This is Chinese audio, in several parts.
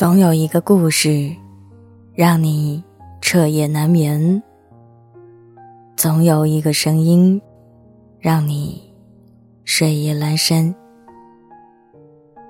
总有一个故事，让你彻夜难眠；总有一个声音，让你睡意阑珊。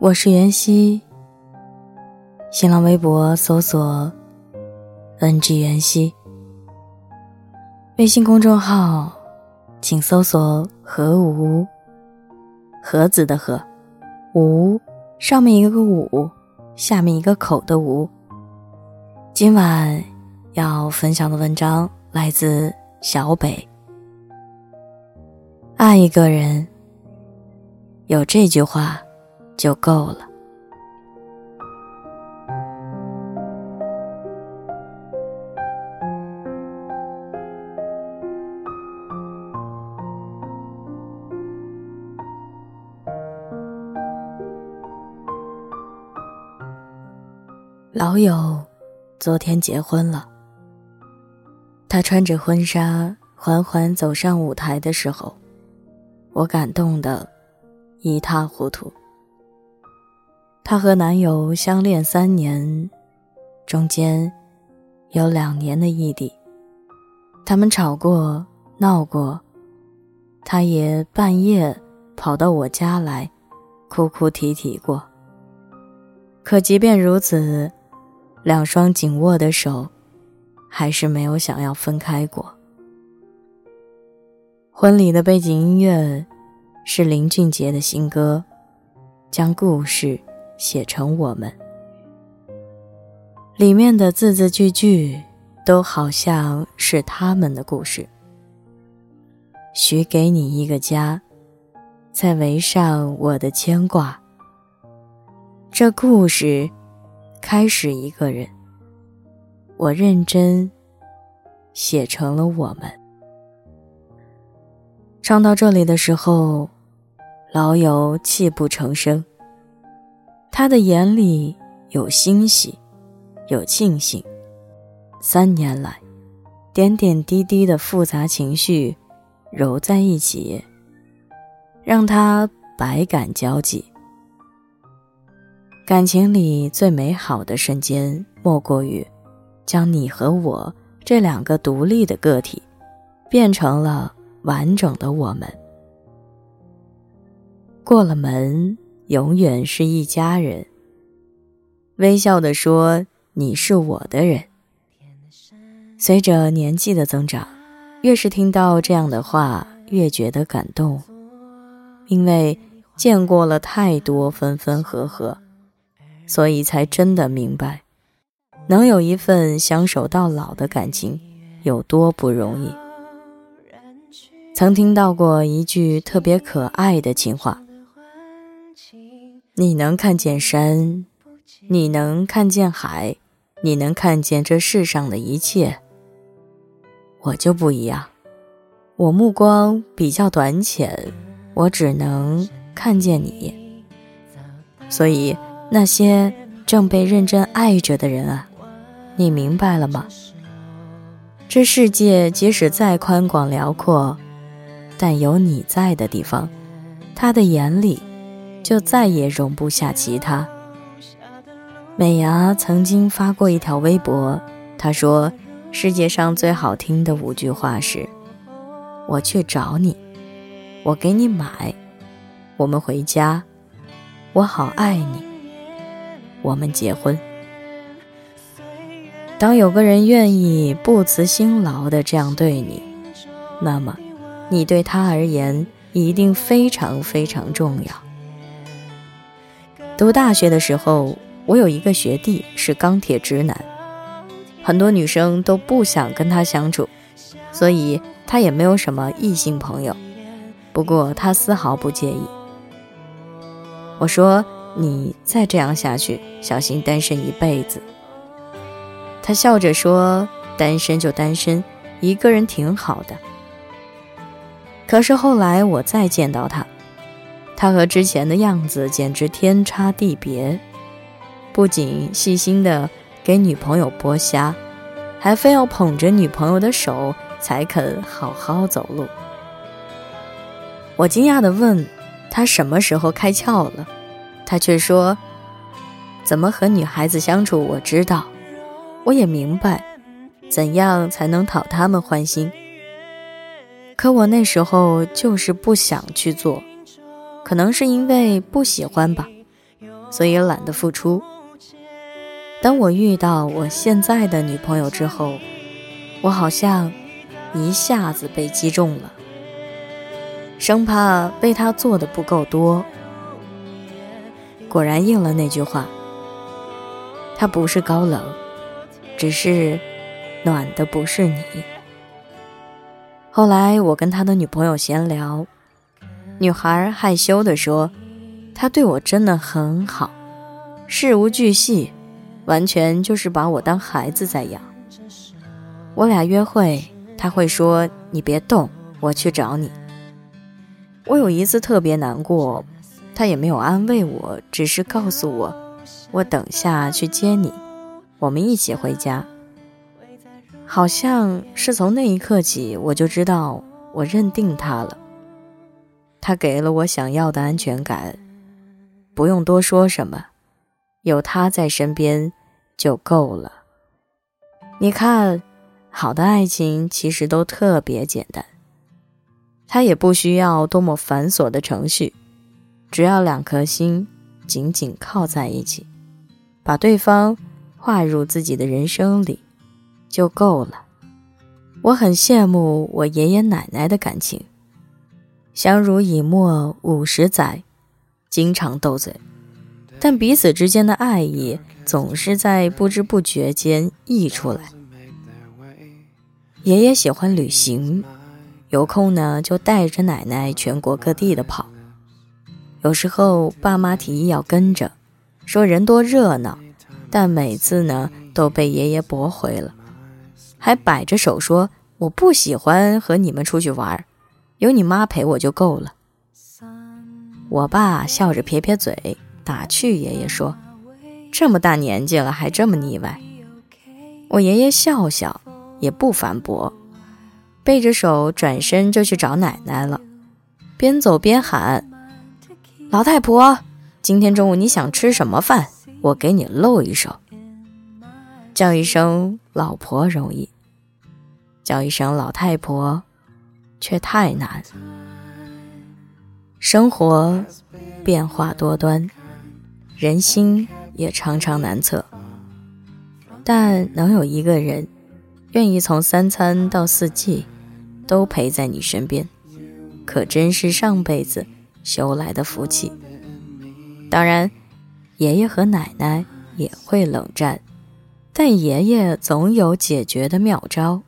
我是袁熙，新浪微博搜索 “ng 袁熙”，微信公众号请搜索“何无”，盒子的“盒”，无上面一个“五”。下面一个口的无。今晚要分享的文章来自小北。爱一个人，有这句话就够了。老友，昨天结婚了。他穿着婚纱缓缓走上舞台的时候，我感动的一塌糊涂。她和男友相恋三年，中间有两年的异地。他们吵过、闹过，他也半夜跑到我家来，哭哭啼啼过。可即便如此。两双紧握的手，还是没有想要分开过。婚礼的背景音乐是林俊杰的新歌，将故事写成我们。里面的字字句句都好像是他们的故事。许给你一个家，再围上我的牵挂。这故事。开始一个人，我认真写成了我们。唱到这里的时候，老友泣不成声。他的眼里有欣喜，有庆幸。三年来，点点滴滴的复杂情绪揉在一起，让他百感交集。感情里最美好的瞬间，莫过于将你和我这两个独立的个体，变成了完整的我们。过了门，永远是一家人。微笑的说：“你是我的人。”随着年纪的增长，越是听到这样的话，越觉得感动，因为见过了太多分分合合。所以才真的明白，能有一份相守到老的感情有多不容易。曾听到过一句特别可爱的情话：“你能看见山，你能看见海，你能看见这世上的一切。我就不一样，我目光比较短浅，我只能看见你。所以。”那些正被认真爱着的人啊，你明白了吗？这世界即使再宽广辽阔，但有你在的地方，他的眼里就再也容不下其他。美伢曾经发过一条微博，她说：“世界上最好听的五句话是：我去找你，我给你买，我们回家，我好爱你。”我们结婚。当有个人愿意不辞辛劳的这样对你，那么你对他而言一定非常非常重要。读大学的时候，我有一个学弟是钢铁直男，很多女生都不想跟他相处，所以他也没有什么异性朋友。不过他丝毫不介意。我说。你再这样下去，小心单身一辈子。他笑着说：“单身就单身，一个人挺好的。”可是后来我再见到他，他和之前的样子简直天差地别。不仅细心的给女朋友剥虾，还非要捧着女朋友的手才肯好好走路。我惊讶的问他：“什么时候开窍了？”他却说：“怎么和女孩子相处，我知道，我也明白，怎样才能讨她们欢心。可我那时候就是不想去做，可能是因为不喜欢吧，所以懒得付出。当我遇到我现在的女朋友之后，我好像一下子被击中了，生怕为她做的不够多。果然应了那句话。他不是高冷，只是暖的不是你。后来我跟他的女朋友闲聊，女孩害羞地说：“他对我真的很好，事无巨细，完全就是把我当孩子在养。我俩约会，他会说：‘你别动，我去找你。’我有一次特别难过，他也没有安慰我，只是告诉我。”我等下去接你，我们一起回家。好像是从那一刻起，我就知道我认定他了。他给了我想要的安全感，不用多说什么，有他在身边就够了。你看，好的爱情其实都特别简单，它也不需要多么繁琐的程序，只要两颗心紧紧靠在一起。把对方划入自己的人生里，就够了。我很羡慕我爷爷奶奶的感情，相濡以沫五十载，经常斗嘴，但彼此之间的爱意总是在不知不觉间溢出来。爷爷喜欢旅行，有空呢就带着奶奶全国各地的跑，有时候爸妈提议要跟着。说人多热闹，但每次呢都被爷爷驳回了，还摆着手说：“我不喜欢和你们出去玩，有你妈陪我就够了。”我爸笑着撇撇嘴，打趣爷爷说：“这么大年纪了还这么腻歪。”我爷爷笑笑，也不反驳，背着手转身就去找奶奶了，边走边喊：“老太婆！”今天中午你想吃什么饭？我给你露一手。叫一声老婆容易，叫一声老太婆却太难。生活变化多端，人心也常常难测。但能有一个人愿意从三餐到四季都陪在你身边，可真是上辈子修来的福气。当然，爷爷和奶奶也会冷战，但爷爷总有解决的妙招。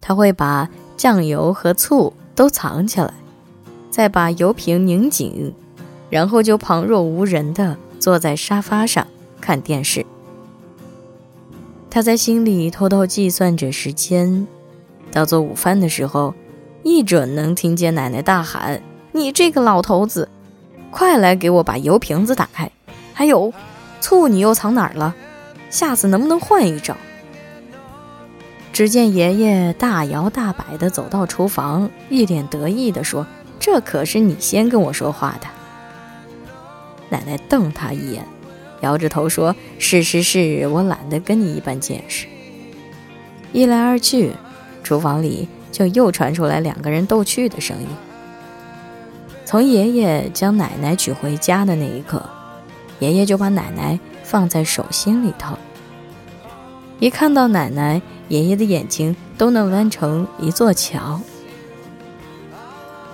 他会把酱油和醋都藏起来，再把油瓶拧紧，然后就旁若无人的坐在沙发上看电视。他在心里偷偷计算着时间，到做午饭的时候，一准能听见奶奶大喊：“你这个老头子！”快来给我把油瓶子打开！还有，醋你又藏哪儿了？下次能不能换一招？只见爷爷大摇大摆地走到厨房，一脸得意地说：“这可是你先跟我说话的。”奶奶瞪他一眼，摇着头说：“是是是，我懒得跟你一般见识。”一来二去，厨房里就又传出来两个人逗趣的声音。从爷爷将奶奶娶回家的那一刻，爷爷就把奶奶放在手心里头。一看到奶奶，爷爷的眼睛都能弯成一座桥。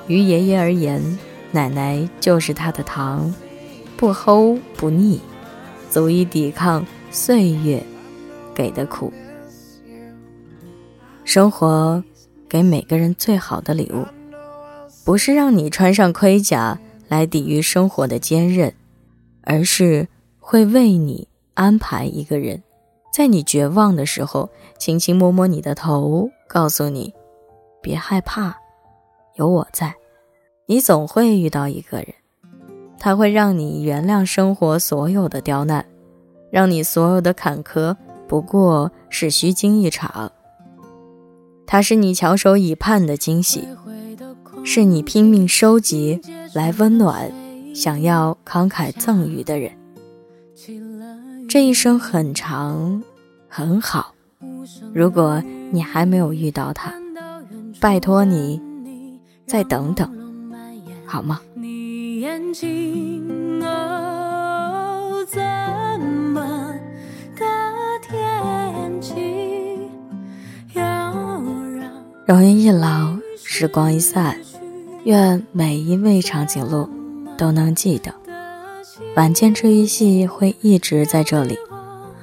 于爷爷而言，奶奶就是他的糖，不齁不腻，足以抵抗岁月给的苦。生活给每个人最好的礼物。不是让你穿上盔甲来抵御生活的坚韧，而是会为你安排一个人，在你绝望的时候，轻轻摸摸你的头，告诉你别害怕，有我在。你总会遇到一个人，他会让你原谅生活所有的刁难，让你所有的坎坷不过是虚惊一场。他是你翘首以盼的惊喜。是你拼命收集来温暖，想要慷慨赠予的人。这一生很长，很好。如果你还没有遇到他，拜托你再等等，好吗？容颜一老，时光一散，愿每一位长颈鹿都能记得，晚间治愈系会一直在这里，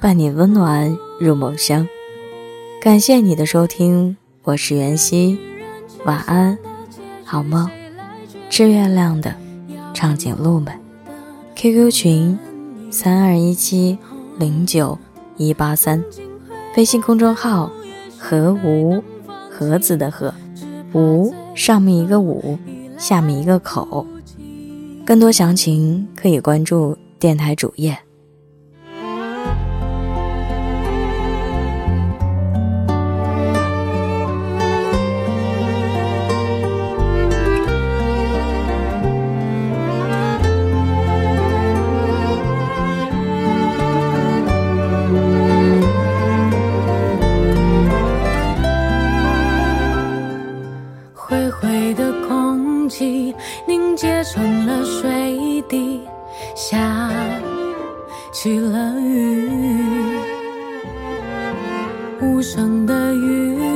伴你温暖入梦乡。感谢你的收听，我是袁熙，晚安，好梦。吃月亮的长颈鹿们，QQ 群三二一七零九一八三，微信公众号何无。盒子的盒，五上面一个五，下面一个口。更多详情可以关注电台主页。无声的雨。